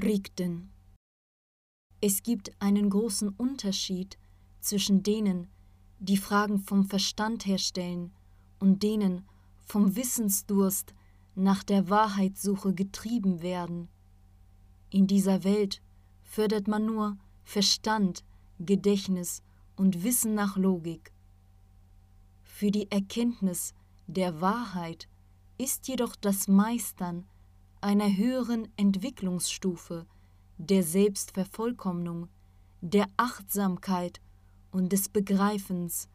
Rigden. Es gibt einen großen Unterschied zwischen denen, die Fragen vom Verstand herstellen und denen vom Wissensdurst nach der Wahrheitssuche getrieben werden. In dieser Welt fördert man nur Verstand, Gedächtnis und Wissen nach Logik. Für die Erkenntnis der Wahrheit ist jedoch das Meistern einer höheren Entwicklungsstufe der Selbstvervollkommnung, der Achtsamkeit und des Begreifens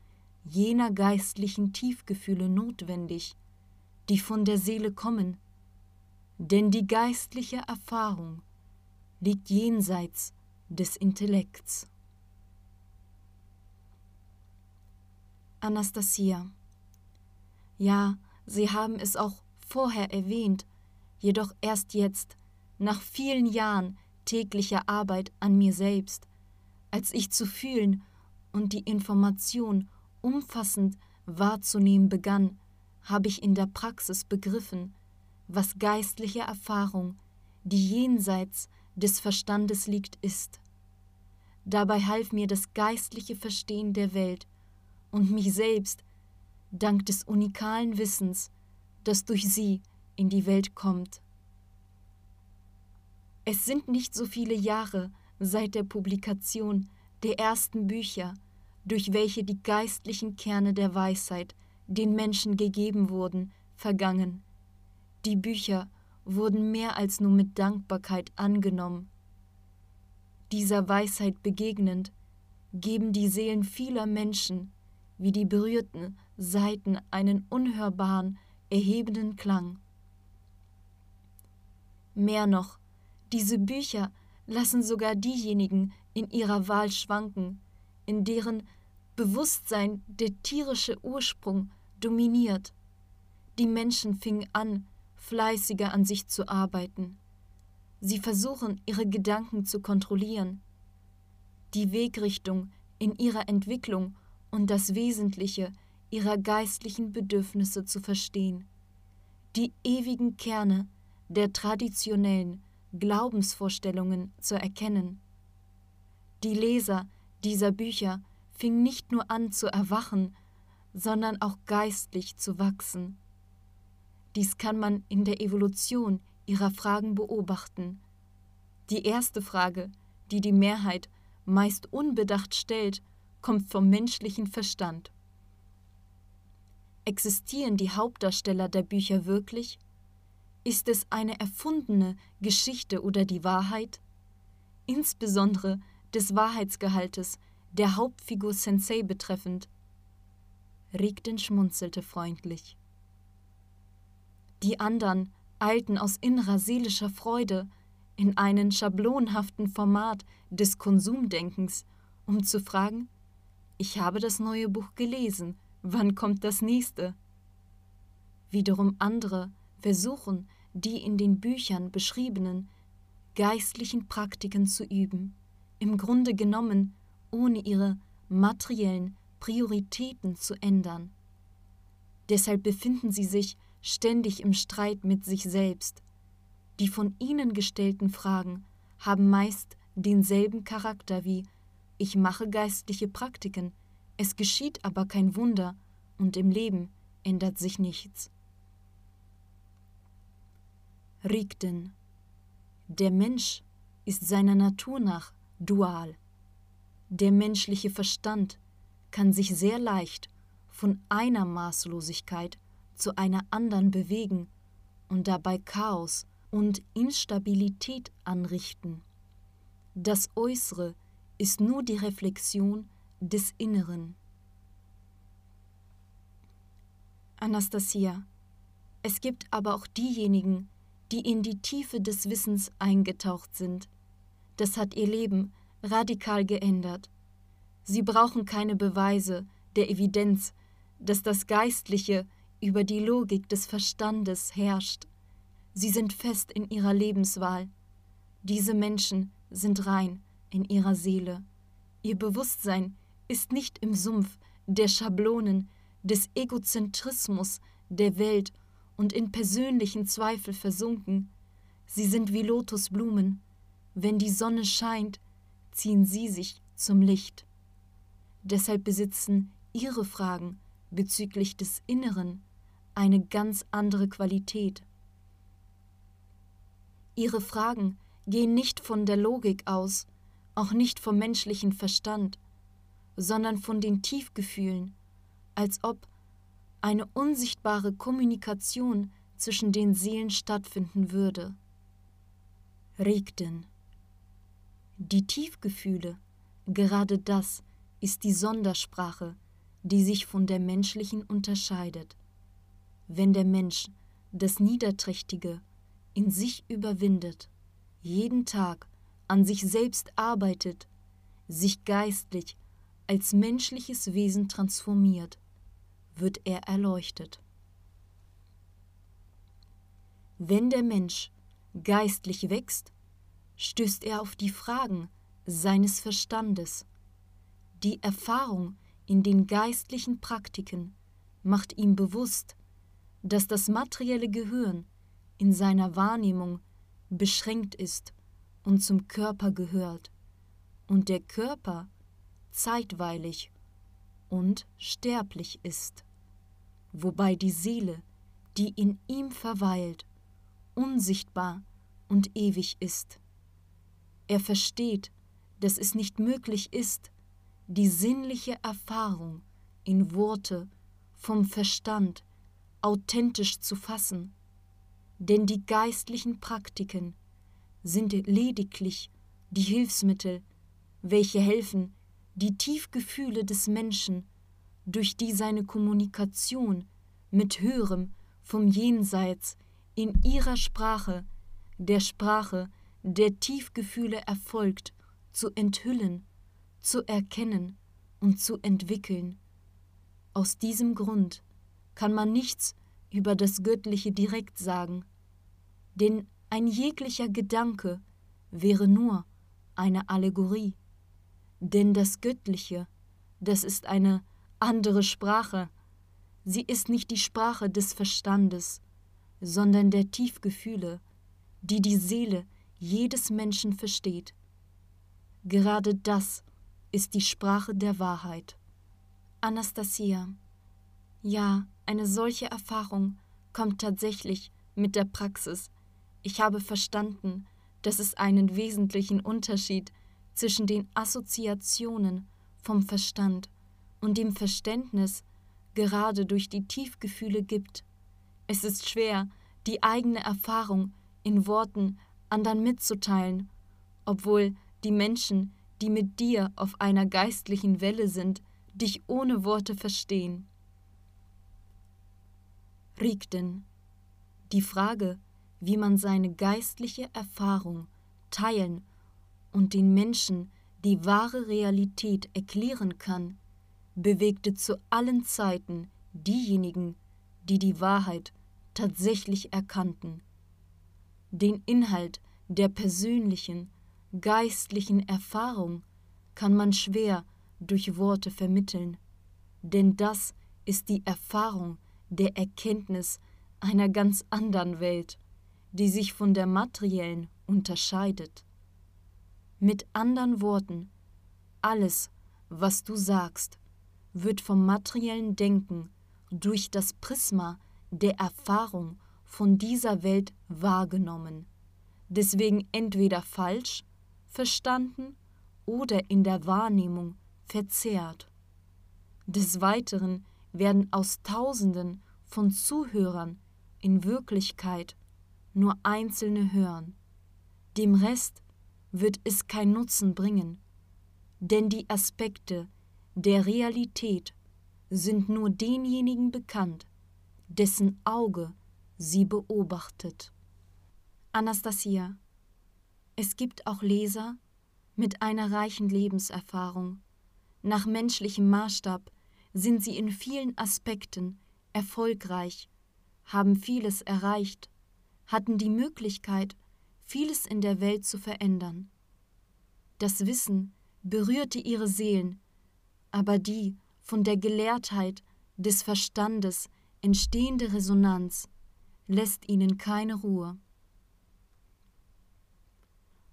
jener geistlichen Tiefgefühle notwendig, die von der Seele kommen, denn die geistliche Erfahrung liegt jenseits des Intellekts. Anastasia Ja, Sie haben es auch vorher erwähnt, jedoch erst jetzt, nach vielen Jahren täglicher Arbeit an mir selbst, als ich zu fühlen und die Information umfassend wahrzunehmen begann, habe ich in der Praxis begriffen, was geistliche Erfahrung, die jenseits des Verstandes liegt, ist. Dabei half mir das geistliche Verstehen der Welt und mich selbst, dank des unikalen Wissens, das durch sie in die Welt kommt. Es sind nicht so viele Jahre seit der Publikation der ersten Bücher, durch welche die geistlichen Kerne der Weisheit den Menschen gegeben wurden, vergangen. Die Bücher wurden mehr als nur mit Dankbarkeit angenommen. Dieser Weisheit begegnend, geben die Seelen vieler Menschen wie die berührten Saiten einen unhörbaren, erhebenden Klang. Mehr noch, diese Bücher lassen sogar diejenigen in ihrer Wahl schwanken, in deren Bewusstsein der tierische Ursprung dominiert. Die Menschen fingen an, fleißiger an sich zu arbeiten. Sie versuchen, ihre Gedanken zu kontrollieren. Die Wegrichtung in ihrer Entwicklung und das Wesentliche ihrer geistlichen Bedürfnisse zu verstehen, die ewigen Kerne der traditionellen Glaubensvorstellungen zu erkennen. Die Leser dieser Bücher fingen nicht nur an zu erwachen, sondern auch geistlich zu wachsen. Dies kann man in der Evolution ihrer Fragen beobachten. Die erste Frage, die die Mehrheit meist unbedacht stellt, kommt vom menschlichen Verstand. Existieren die Hauptdarsteller der Bücher wirklich? Ist es eine erfundene Geschichte oder die Wahrheit? Insbesondere des Wahrheitsgehaltes der Hauptfigur Sensei betreffend. Rigden schmunzelte freundlich. Die anderen eilten aus innerer seelischer Freude in einen schablonhaften Format des Konsumdenkens, um zu fragen, ich habe das neue Buch gelesen, wann kommt das nächste? Wiederum andere versuchen, die in den Büchern beschriebenen geistlichen Praktiken zu üben, im Grunde genommen ohne ihre materiellen Prioritäten zu ändern. Deshalb befinden sie sich ständig im Streit mit sich selbst. Die von ihnen gestellten Fragen haben meist denselben Charakter wie ich mache geistliche Praktiken, es geschieht aber kein Wunder und im Leben ändert sich nichts. Rigden Der Mensch ist seiner Natur nach dual. Der menschliche Verstand kann sich sehr leicht von einer Maßlosigkeit zu einer anderen bewegen und dabei Chaos und Instabilität anrichten. Das Äußere ist nur die Reflexion des Inneren. Anastasia, es gibt aber auch diejenigen, die in die Tiefe des Wissens eingetaucht sind. Das hat ihr Leben radikal geändert. Sie brauchen keine Beweise der Evidenz, dass das Geistliche über die Logik des Verstandes herrscht. Sie sind fest in ihrer Lebenswahl. Diese Menschen sind rein in ihrer Seele. Ihr Bewusstsein ist nicht im Sumpf der Schablonen, des Egozentrismus der Welt und in persönlichen Zweifel versunken. Sie sind wie Lotusblumen, wenn die Sonne scheint, ziehen sie sich zum Licht. Deshalb besitzen ihre Fragen bezüglich des Inneren eine ganz andere Qualität. Ihre Fragen gehen nicht von der Logik aus, auch nicht vom menschlichen Verstand, sondern von den Tiefgefühlen, als ob eine unsichtbare Kommunikation zwischen den Seelen stattfinden würde. Regten. Die Tiefgefühle, gerade das ist die Sondersprache, die sich von der menschlichen unterscheidet. Wenn der Mensch das Niederträchtige in sich überwindet, jeden Tag an sich selbst arbeitet, sich geistlich als menschliches Wesen transformiert, wird er erleuchtet. Wenn der Mensch geistlich wächst, stößt er auf die Fragen seines Verstandes. Die Erfahrung in den geistlichen Praktiken macht ihm bewusst, dass das materielle Gehirn in seiner Wahrnehmung beschränkt ist und zum Körper gehört und der Körper zeitweilig und sterblich ist, wobei die Seele, die in ihm verweilt, unsichtbar und ewig ist. Er versteht, dass es nicht möglich ist, die sinnliche Erfahrung in Worte vom Verstand authentisch zu fassen, denn die geistlichen Praktiken sind lediglich die Hilfsmittel, welche helfen, die Tiefgefühle des Menschen, durch die seine Kommunikation mit Höherem vom Jenseits in ihrer Sprache, der Sprache der Tiefgefühle erfolgt, zu enthüllen, zu erkennen und zu entwickeln. Aus diesem Grund kann man nichts über das Göttliche direkt sagen, denn ein jeglicher Gedanke wäre nur eine Allegorie. Denn das Göttliche, das ist eine andere Sprache. Sie ist nicht die Sprache des Verstandes, sondern der Tiefgefühle, die die Seele jedes Menschen versteht. Gerade das ist die Sprache der Wahrheit. Anastasia. Ja, eine solche Erfahrung kommt tatsächlich mit der Praxis. Ich habe verstanden, dass es einen wesentlichen Unterschied zwischen den Assoziationen vom Verstand und dem Verständnis gerade durch die Tiefgefühle gibt. Es ist schwer, die eigene Erfahrung in Worten anderen mitzuteilen, obwohl die Menschen, die mit dir auf einer geistlichen Welle sind, dich ohne Worte verstehen. Rigden. Die Frage, wie man seine geistliche Erfahrung teilen und den Menschen die wahre Realität erklären kann, bewegte zu allen Zeiten diejenigen, die die Wahrheit tatsächlich erkannten. Den Inhalt der persönlichen, geistlichen Erfahrung kann man schwer durch Worte vermitteln, denn das ist die Erfahrung der Erkenntnis einer ganz anderen Welt, die sich von der materiellen unterscheidet. Mit anderen Worten, alles, was du sagst, wird vom materiellen Denken durch das Prisma der Erfahrung von dieser Welt wahrgenommen, deswegen entweder falsch verstanden oder in der Wahrnehmung verzerrt. Des Weiteren werden aus Tausenden von Zuhörern in Wirklichkeit nur Einzelne hören. Dem Rest wird es kein Nutzen bringen, denn die Aspekte der Realität sind nur denjenigen bekannt, dessen Auge sie beobachtet. Anastasia, es gibt auch Leser mit einer reichen Lebenserfahrung. Nach menschlichem Maßstab sind sie in vielen Aspekten erfolgreich, haben vieles erreicht, hatten die Möglichkeit, vieles in der Welt zu verändern. Das Wissen berührte ihre Seelen, aber die von der Gelehrtheit des Verstandes entstehende Resonanz lässt ihnen keine Ruhe.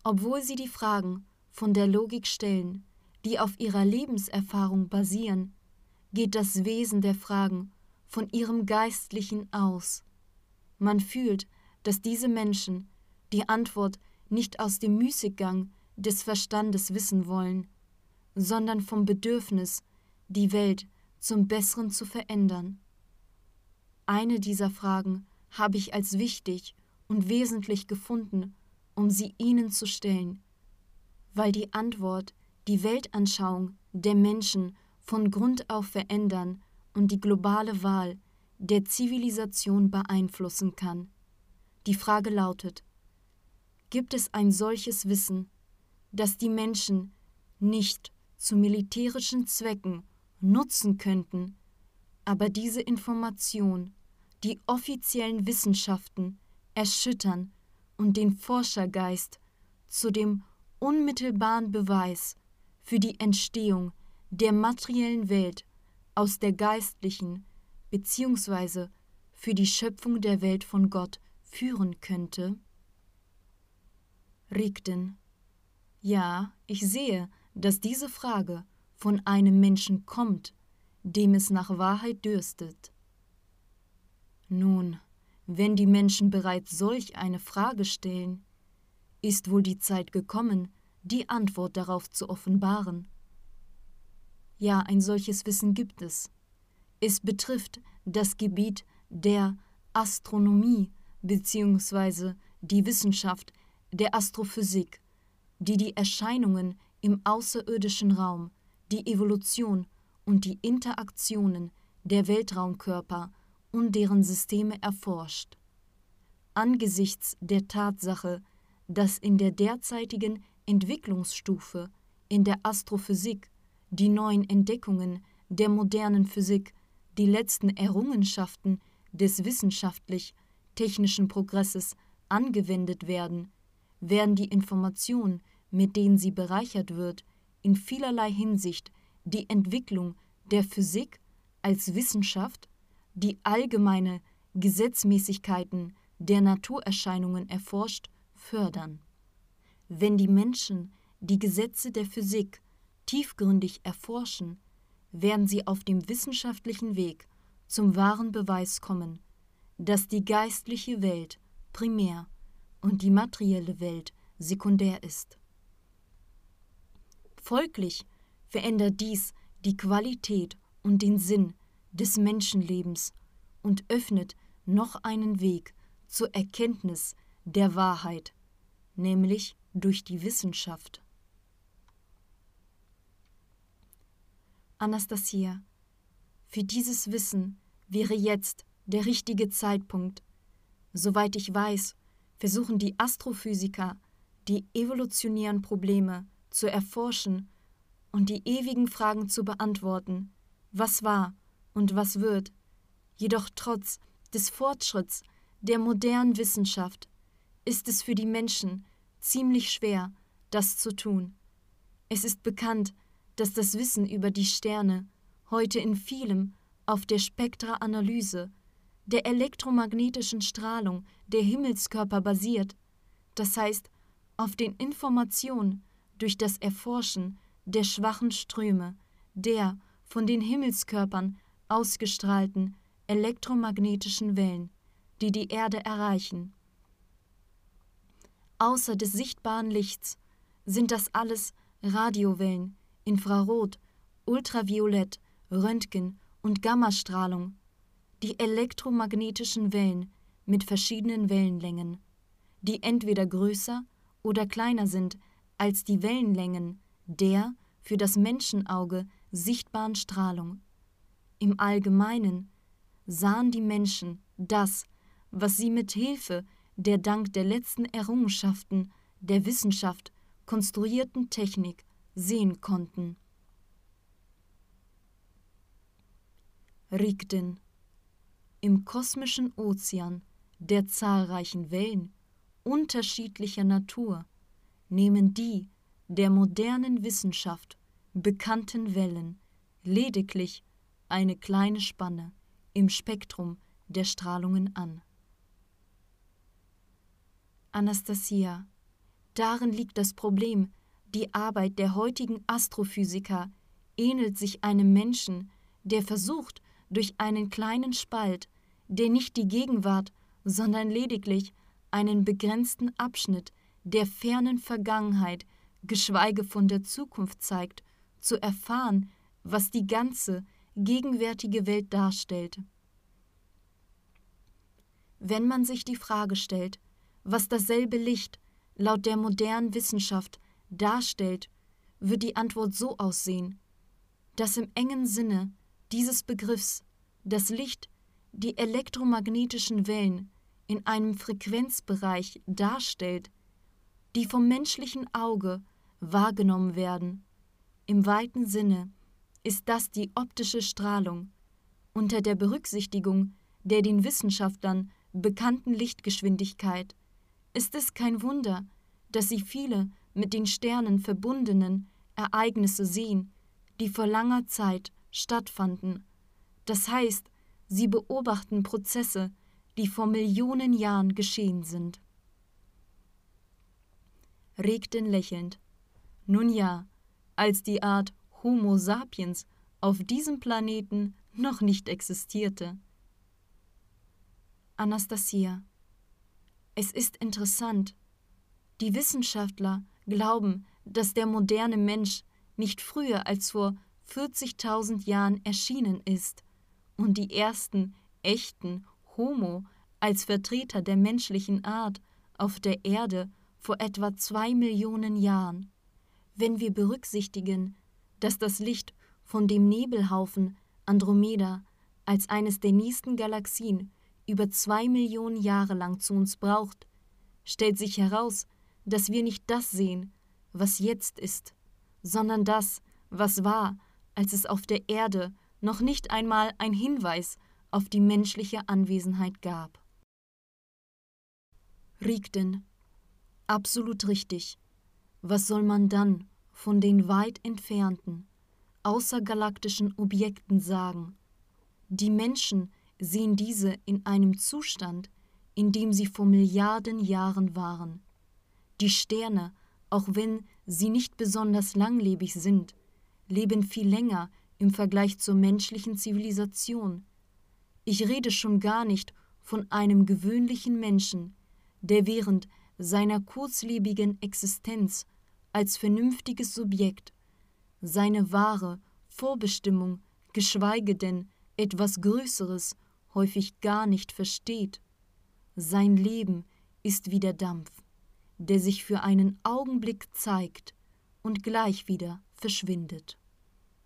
Obwohl sie die Fragen von der Logik stellen, die auf ihrer Lebenserfahrung basieren, geht das Wesen der Fragen von ihrem Geistlichen aus. Man fühlt, dass diese Menschen die Antwort nicht aus dem Müßiggang des Verstandes wissen wollen, sondern vom Bedürfnis, die Welt zum Besseren zu verändern. Eine dieser Fragen habe ich als wichtig und wesentlich gefunden, um sie Ihnen zu stellen, weil die Antwort die Weltanschauung der Menschen von Grund auf verändern und die globale Wahl der Zivilisation beeinflussen kann. Die Frage lautet, gibt es ein solches Wissen, das die Menschen nicht zu militärischen Zwecken nutzen könnten, aber diese Information die offiziellen Wissenschaften erschüttern und den Forschergeist zu dem unmittelbaren Beweis für die Entstehung der materiellen Welt aus der geistlichen bzw. für die Schöpfung der Welt von Gott führen könnte? Rigden. Ja, ich sehe, dass diese Frage von einem Menschen kommt, dem es nach Wahrheit dürstet. Nun, wenn die Menschen bereits solch eine Frage stellen, ist wohl die Zeit gekommen, die Antwort darauf zu offenbaren. Ja, ein solches Wissen gibt es. Es betrifft das Gebiet der Astronomie bzw. die Wissenschaft der Astrophysik, die die Erscheinungen im außerirdischen Raum, die Evolution und die Interaktionen der Weltraumkörper und deren Systeme erforscht. Angesichts der Tatsache, dass in der derzeitigen Entwicklungsstufe in der Astrophysik die neuen Entdeckungen der modernen Physik die letzten Errungenschaften des wissenschaftlich-technischen Progresses angewendet werden, werden die Informationen, mit denen sie bereichert wird, in vielerlei Hinsicht die Entwicklung der Physik als Wissenschaft, die allgemeine Gesetzmäßigkeiten der Naturerscheinungen erforscht, fördern. Wenn die Menschen die Gesetze der Physik tiefgründig erforschen, werden sie auf dem wissenschaftlichen Weg zum wahren Beweis kommen, dass die geistliche Welt primär und die materielle Welt sekundär ist. Folglich verändert dies die Qualität und den Sinn des Menschenlebens und öffnet noch einen Weg zur Erkenntnis der Wahrheit, nämlich durch die Wissenschaft. Anastasia, für dieses Wissen wäre jetzt der richtige Zeitpunkt. Soweit ich weiß, versuchen die Astrophysiker, die evolutionären Probleme zu erforschen und die ewigen Fragen zu beantworten, was war und was wird, jedoch trotz des Fortschritts der modernen Wissenschaft ist es für die Menschen ziemlich schwer, das zu tun. Es ist bekannt, dass das Wissen über die Sterne heute in vielem auf der Spektraanalyse, der elektromagnetischen Strahlung der Himmelskörper basiert, das heißt auf den Informationen durch das Erforschen der schwachen Ströme, der von den Himmelskörpern ausgestrahlten elektromagnetischen Wellen, die die Erde erreichen. Außer des sichtbaren Lichts sind das alles Radiowellen, Infrarot, Ultraviolett, Röntgen und Gammastrahlung, die elektromagnetischen Wellen mit verschiedenen Wellenlängen, die entweder größer oder kleiner sind als die Wellenlängen der für das Menschenauge sichtbaren Strahlung. Im Allgemeinen sahen die Menschen das, was sie mit Hilfe der dank der letzten Errungenschaften der Wissenschaft konstruierten Technik sehen konnten. Rigden Im kosmischen Ozean der zahlreichen Wellen unterschiedlicher Natur nehmen die der modernen Wissenschaft bekannten Wellen lediglich eine kleine Spanne im Spektrum der Strahlungen an. Anastasia, Darin liegt das Problem. Die Arbeit der heutigen Astrophysiker ähnelt sich einem Menschen, der versucht, durch einen kleinen Spalt, der nicht die Gegenwart, sondern lediglich einen begrenzten Abschnitt der fernen Vergangenheit, geschweige von der Zukunft zeigt, zu erfahren, was die ganze gegenwärtige Welt darstellt. Wenn man sich die Frage stellt, was dasselbe Licht laut der modernen Wissenschaft darstellt, wird die Antwort so aussehen, dass im engen Sinne dieses Begriffs das Licht die elektromagnetischen Wellen in einem Frequenzbereich darstellt, die vom menschlichen Auge wahrgenommen werden. Im weiten Sinne ist das die optische Strahlung unter der Berücksichtigung der den Wissenschaftlern bekannten Lichtgeschwindigkeit ist es kein Wunder, dass sie viele mit den Sternen verbundenen Ereignisse sehen, die vor langer Zeit stattfanden. Das heißt, sie beobachten Prozesse, die vor Millionen Jahren geschehen sind. Regten lächelnd. Nun ja, als die Art Homo sapiens auf diesem Planeten noch nicht existierte. Anastasia es ist interessant. Die Wissenschaftler glauben, dass der moderne Mensch nicht früher als vor 40.000 Jahren erschienen ist und die ersten echten Homo als Vertreter der menschlichen Art auf der Erde vor etwa zwei Millionen Jahren. Wenn wir berücksichtigen, dass das Licht von dem Nebelhaufen Andromeda als eines der nächsten Galaxien über zwei Millionen Jahre lang zu uns braucht, stellt sich heraus, dass wir nicht das sehen, was jetzt ist, sondern das, was war, als es auf der Erde noch nicht einmal ein Hinweis auf die menschliche Anwesenheit gab. Rigden. Absolut richtig. Was soll man dann von den weit entfernten, außergalaktischen Objekten sagen? Die Menschen sehen diese in einem Zustand, in dem sie vor Milliarden Jahren waren. Die Sterne, auch wenn sie nicht besonders langlebig sind, leben viel länger im Vergleich zur menschlichen Zivilisation. Ich rede schon gar nicht von einem gewöhnlichen Menschen, der während seiner kurzlebigen Existenz als vernünftiges Subjekt seine wahre Vorbestimmung, geschweige denn etwas Größeres häufig gar nicht versteht. Sein Leben ist wie der Dampf, der sich für einen Augenblick zeigt und gleich wieder verschwindet.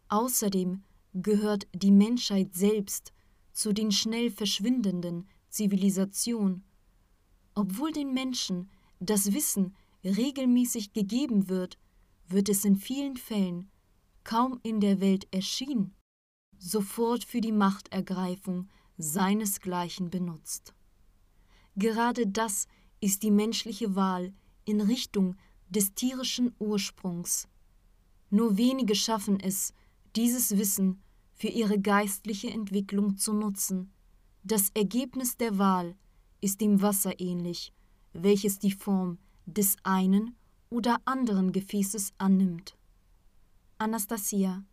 Außerdem gehört die Menschheit selbst zu den schnell verschwindenden Zivilisationen. Obwohl den Menschen das Wissen regelmäßig gegeben wird, wird es in vielen Fällen kaum in der Welt erschienen, sofort für die Machtergreifung seinesgleichen benutzt. Gerade das ist die menschliche Wahl in Richtung des tierischen Ursprungs. Nur wenige schaffen es, dieses Wissen für ihre geistliche Entwicklung zu nutzen. Das Ergebnis der Wahl ist dem Wasser ähnlich, welches die Form des einen oder anderen Gefäßes annimmt. Anastasia.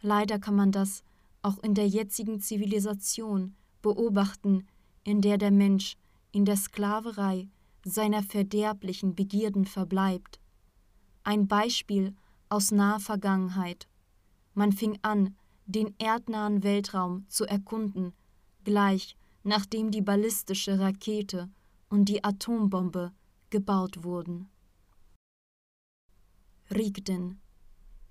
Leider kann man das auch in der jetzigen Zivilisation beobachten, in der der Mensch in der Sklaverei seiner verderblichen Begierden verbleibt. Ein Beispiel aus naher Vergangenheit. Man fing an, den erdnahen Weltraum zu erkunden, gleich nachdem die ballistische Rakete und die Atombombe gebaut wurden. Rigden.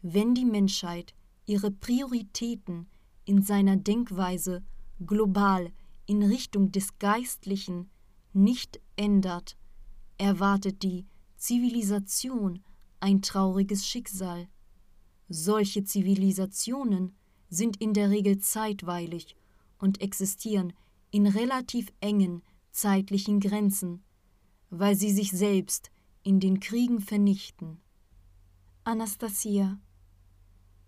Wenn die Menschheit ihre Prioritäten in seiner Denkweise global in Richtung des Geistlichen nicht ändert, erwartet die Zivilisation ein trauriges Schicksal. Solche Zivilisationen sind in der Regel zeitweilig und existieren in relativ engen zeitlichen Grenzen, weil sie sich selbst in den Kriegen vernichten. Anastasia.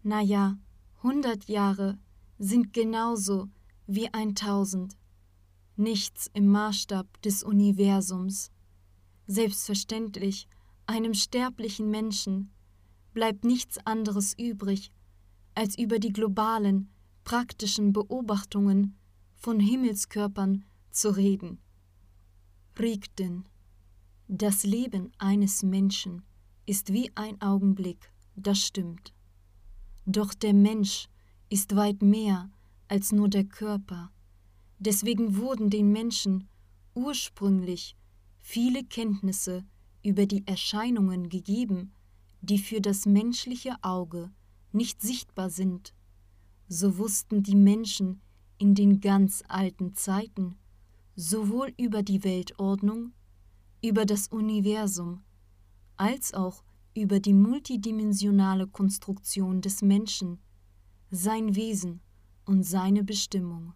Na ja, hundert Jahre sind genauso wie ein Tausend, nichts im Maßstab des Universums. Selbstverständlich Einem sterblichen Menschen bleibt nichts anderes übrig, als über die globalen, praktischen Beobachtungen von Himmelskörpern zu reden. Rigden. Das Leben eines Menschen ist wie ein Augenblick, das stimmt. Doch der Mensch ist weit mehr als nur der Körper. Deswegen wurden den Menschen ursprünglich viele Kenntnisse über die Erscheinungen gegeben, die für das menschliche Auge nicht sichtbar sind. So wussten die Menschen in den ganz alten Zeiten sowohl über die Weltordnung, über das Universum, als auch über die multidimensionale Konstruktion des Menschen, sein Wesen und seine Bestimmung.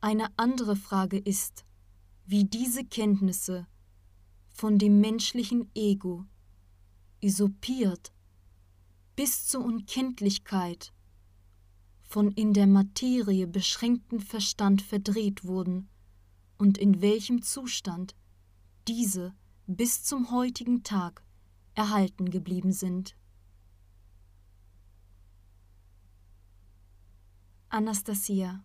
Eine andere Frage ist, wie diese Kenntnisse von dem menschlichen Ego usurpiert bis zur Unkenntlichkeit von in der Materie beschränkten Verstand verdreht wurden und in welchem Zustand diese bis zum heutigen Tag erhalten geblieben sind. Anastasia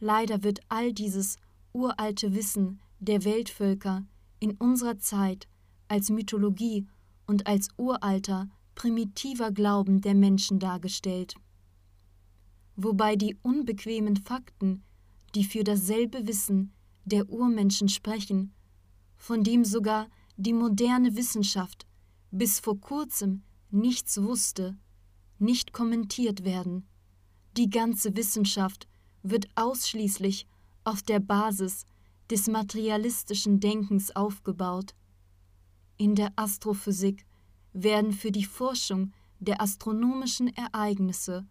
Leider wird all dieses uralte Wissen der Weltvölker in unserer Zeit als Mythologie und als uralter, primitiver Glauben der Menschen dargestellt. Wobei die unbequemen Fakten, die für dasselbe Wissen der Urmenschen sprechen, von dem sogar die moderne Wissenschaft bis vor kurzem nichts wusste, nicht kommentiert werden. Die ganze Wissenschaft wird ausschließlich auf der Basis des materialistischen Denkens aufgebaut. In der Astrophysik werden für die Forschung der astronomischen Ereignisse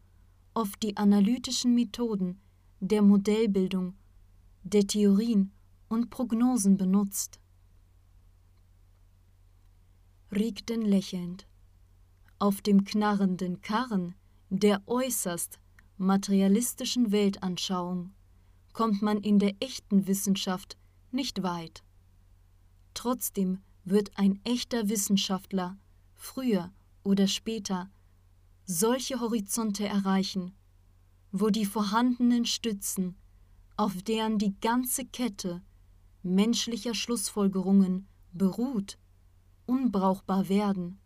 oft die analytischen Methoden der Modellbildung, der Theorien und Prognosen benutzt. Riegten lächelnd. Auf dem knarrenden Karren der äußerst materialistischen Weltanschauung kommt man in der echten Wissenschaft nicht weit. Trotzdem wird ein echter Wissenschaftler früher oder später solche Horizonte erreichen, wo die vorhandenen Stützen, auf deren die ganze Kette menschlicher Schlussfolgerungen beruht, unbrauchbar werden.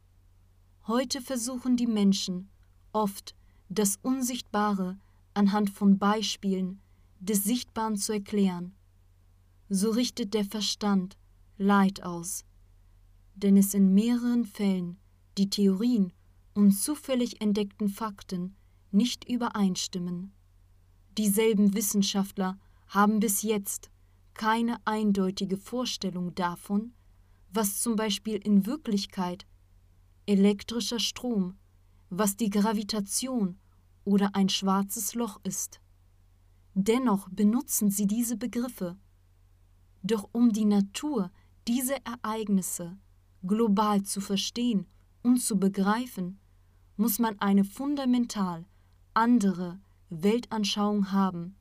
Heute versuchen die Menschen oft das Unsichtbare anhand von Beispielen des Sichtbaren zu erklären. So richtet der Verstand Leid aus, denn es in mehreren Fällen die Theorien und zufällig entdeckten Fakten nicht übereinstimmen. Dieselben Wissenschaftler haben bis jetzt keine eindeutige Vorstellung davon, was zum Beispiel in Wirklichkeit elektrischer Strom was die Gravitation oder ein schwarzes Loch ist. Dennoch benutzen sie diese Begriffe. Doch um die Natur dieser Ereignisse global zu verstehen und zu begreifen, muss man eine fundamental andere Weltanschauung haben,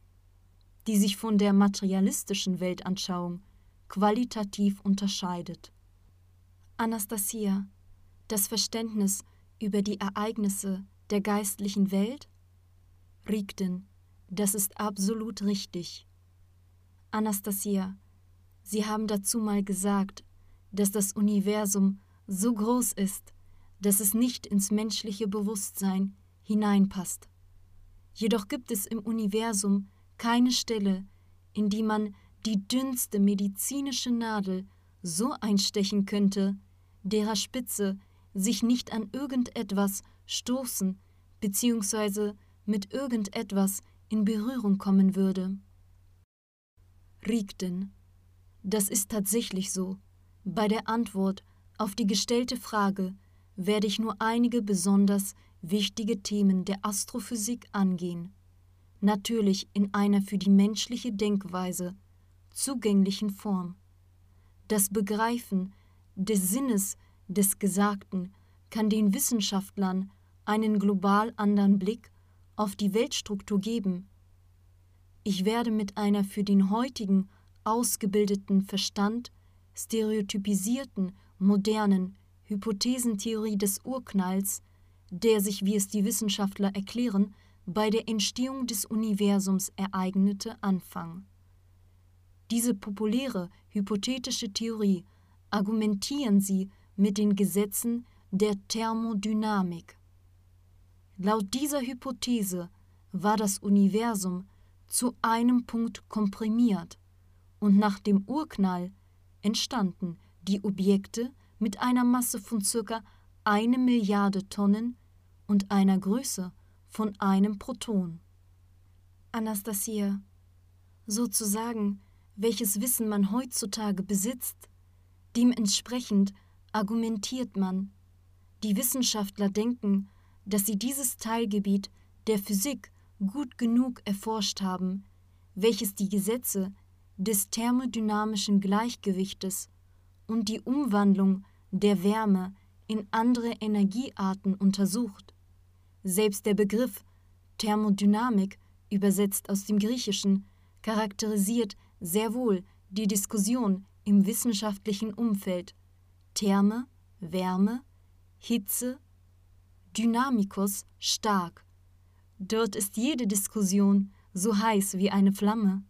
die sich von der materialistischen Weltanschauung qualitativ unterscheidet. Anastasia, das Verständnis über die Ereignisse der geistlichen Welt? Rigden, das ist absolut richtig. Anastasia, Sie haben dazu mal gesagt, dass das Universum so groß ist, dass es nicht ins menschliche Bewusstsein hineinpasst. Jedoch gibt es im Universum keine Stelle, in die man die dünnste medizinische Nadel so einstechen könnte, derer Spitze sich nicht an irgendetwas stoßen bzw. mit irgendetwas in Berührung kommen würde. Riegten. Das ist tatsächlich so. Bei der Antwort auf die gestellte Frage werde ich nur einige besonders wichtige Themen der Astrophysik angehen. Natürlich in einer für die menschliche Denkweise zugänglichen Form. Das Begreifen des Sinnes des Gesagten kann den Wissenschaftlern einen global anderen Blick auf die Weltstruktur geben. Ich werde mit einer für den heutigen ausgebildeten Verstand stereotypisierten, modernen Hypothesentheorie des Urknalls, der sich, wie es die Wissenschaftler erklären, bei der Entstehung des Universums ereignete, Anfang. Diese populäre hypothetische Theorie argumentieren sie mit den Gesetzen der Thermodynamik. Laut dieser Hypothese war das Universum zu einem Punkt komprimiert und nach dem Urknall entstanden die Objekte mit einer Masse von ca. eine Milliarde Tonnen und einer Größe von einem Proton. Anastasia, sozusagen, welches Wissen man heutzutage besitzt, dementsprechend argumentiert man. Die Wissenschaftler denken, dass sie dieses Teilgebiet der Physik gut genug erforscht haben, welches die Gesetze des thermodynamischen Gleichgewichtes und die Umwandlung der Wärme in andere Energiearten untersucht. Selbst der Begriff Thermodynamik, übersetzt aus dem Griechischen, charakterisiert sehr wohl die Diskussion im wissenschaftlichen Umfeld. Therme, Wärme, Hitze, Dynamikus stark. Dort ist jede Diskussion so heiß wie eine Flamme.